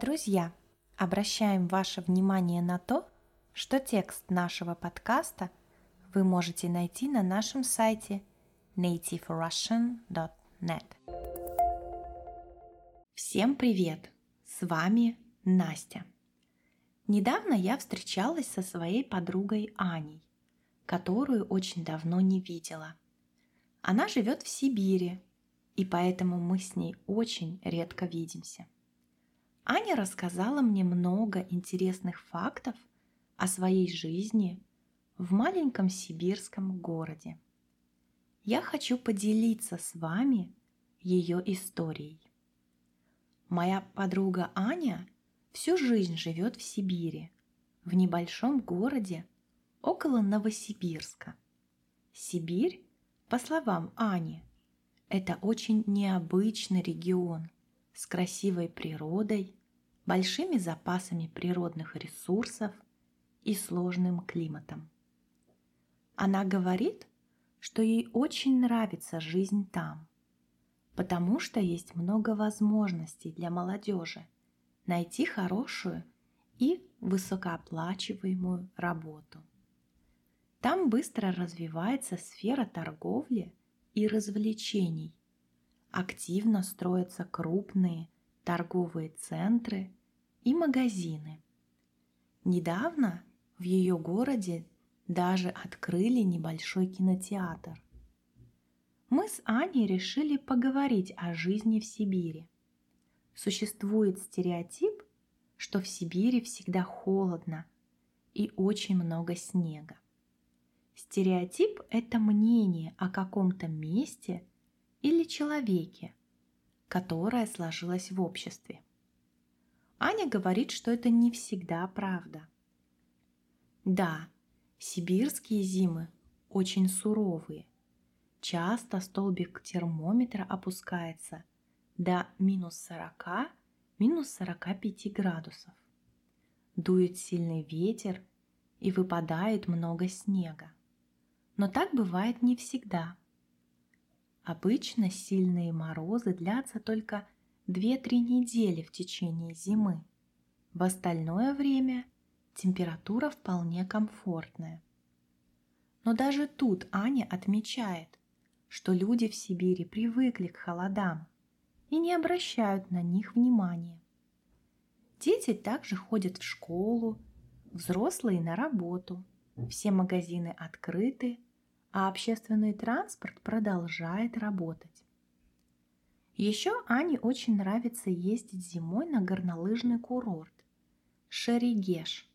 Друзья, обращаем ваше внимание на то, что текст нашего подкаста вы можете найти на нашем сайте nativerussian.net. Всем привет! С вами Настя. Недавно я встречалась со своей подругой Аней, которую очень давно не видела. Она живет в Сибири, и поэтому мы с ней очень редко видимся. Аня рассказала мне много интересных фактов о своей жизни в маленьком сибирском городе. Я хочу поделиться с вами ее историей. Моя подруга Аня всю жизнь живет в Сибири, в небольшом городе около Новосибирска. Сибирь, по словам Ани, это очень необычный регион с красивой природой, большими запасами природных ресурсов и сложным климатом. Она говорит, что ей очень нравится жизнь там, потому что есть много возможностей для молодежи найти хорошую и высокооплачиваемую работу. Там быстро развивается сфера торговли и развлечений. Активно строятся крупные торговые центры и магазины. Недавно в ее городе даже открыли небольшой кинотеатр. Мы с Аней решили поговорить о жизни в Сибири. Существует стереотип, что в Сибири всегда холодно и очень много снега. Стереотип – это мнение о каком-то месте или человеке, которое сложилось в обществе. Аня говорит, что это не всегда правда. Да, сибирские зимы очень суровые. Часто столбик термометра опускается до минус 40, минус 45 градусов. Дует сильный ветер и выпадает много снега. Но так бывает не всегда. Обычно сильные морозы длятся только 2-3 недели в течение зимы. В остальное время температура вполне комфортная. Но даже тут Аня отмечает, что люди в Сибири привыкли к холодам и не обращают на них внимания. Дети также ходят в школу, взрослые на работу, все магазины открыты, а общественный транспорт продолжает работать. Еще Ане очень нравится ездить зимой на горнолыжный курорт Шеригеш,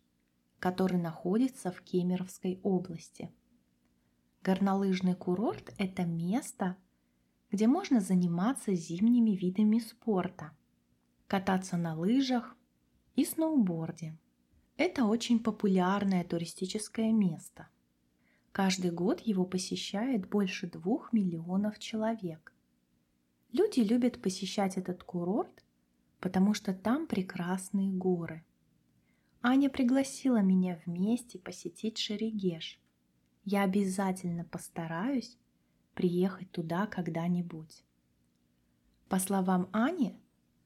который находится в Кемеровской области. Горнолыжный курорт – это место, где можно заниматься зимними видами спорта, кататься на лыжах и сноуборде. Это очень популярное туристическое место – Каждый год его посещает больше двух миллионов человек. Люди любят посещать этот курорт, потому что там прекрасные горы. Аня пригласила меня вместе посетить Шерегеш. Я обязательно постараюсь приехать туда когда-нибудь. По словам Ани,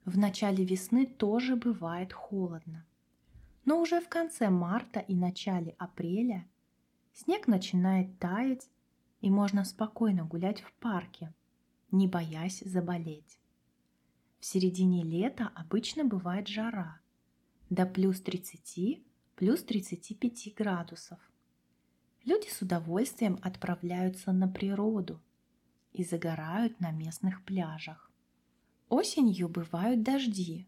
в начале весны тоже бывает холодно. Но уже в конце марта и начале апреля – Снег начинает таять, и можно спокойно гулять в парке, не боясь заболеть. В середине лета обычно бывает жара, до плюс 30, плюс 35 градусов. Люди с удовольствием отправляются на природу и загорают на местных пляжах. Осенью бывают дожди,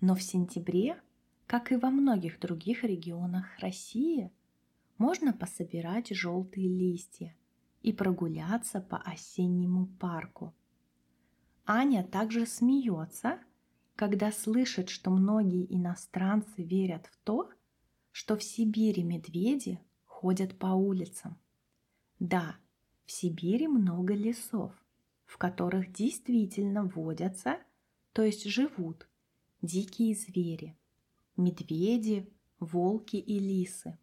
но в сентябре, как и во многих других регионах России – можно пособирать желтые листья и прогуляться по осеннему парку. Аня также смеется, когда слышит, что многие иностранцы верят в то, что в Сибири медведи ходят по улицам. Да, в Сибири много лесов, в которых действительно водятся, то есть живут, дикие звери, медведи, волки и лисы.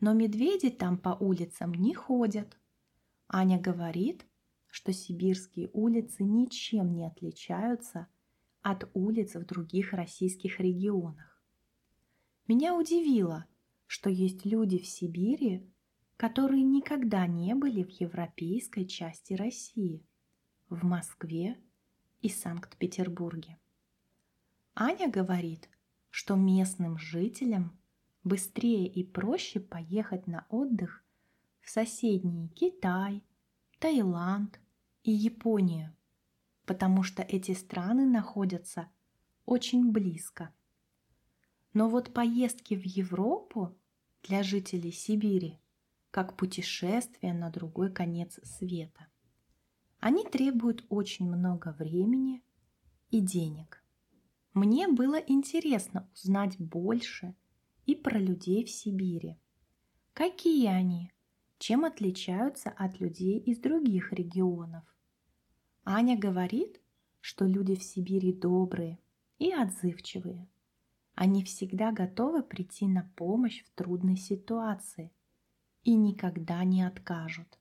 Но медведи там по улицам не ходят. Аня говорит, что сибирские улицы ничем не отличаются от улиц в других российских регионах. Меня удивило, что есть люди в Сибири, которые никогда не были в европейской части России, в Москве и Санкт-Петербурге. Аня говорит, что местным жителям быстрее и проще поехать на отдых в соседние Китай, Таиланд и Японию, потому что эти страны находятся очень близко. Но вот поездки в Европу для жителей Сибири как путешествие на другой конец света. Они требуют очень много времени и денег. Мне было интересно узнать больше и про людей в Сибири. Какие они? Чем отличаются от людей из других регионов? Аня говорит, что люди в Сибири добрые и отзывчивые. Они всегда готовы прийти на помощь в трудной ситуации и никогда не откажут.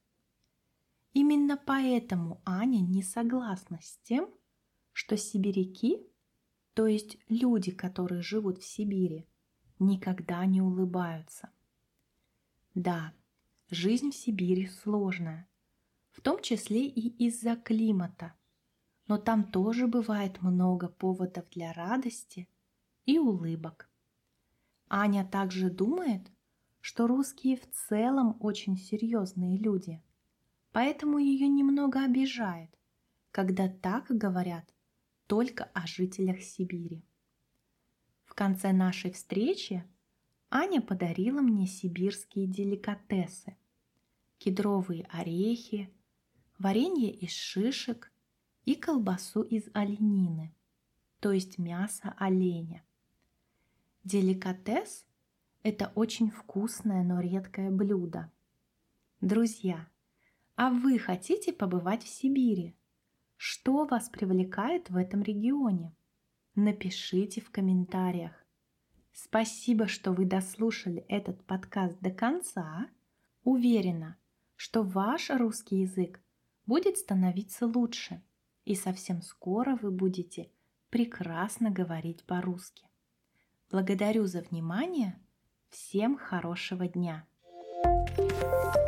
Именно поэтому Аня не согласна с тем, что сибиряки то есть люди, которые живут в Сибири, никогда не улыбаются. Да, жизнь в Сибири сложная, в том числе и из-за климата, но там тоже бывает много поводов для радости и улыбок. Аня также думает, что русские в целом очень серьезные люди, поэтому ее немного обижает, когда так говорят только о жителях Сибири. В конце нашей встречи Аня подарила мне сибирские деликатесы, кедровые орехи, варенье из шишек и колбасу из оленины, то есть мясо оленя. Деликатес – это очень вкусное, но редкое блюдо. Друзья, а вы хотите побывать в Сибири? Что вас привлекает в этом регионе? Напишите в комментариях. Спасибо, что вы дослушали этот подкаст до конца. Уверена, что ваш русский язык будет становиться лучше, и совсем скоро вы будете прекрасно говорить по-русски. Благодарю за внимание. Всем хорошего дня! thank you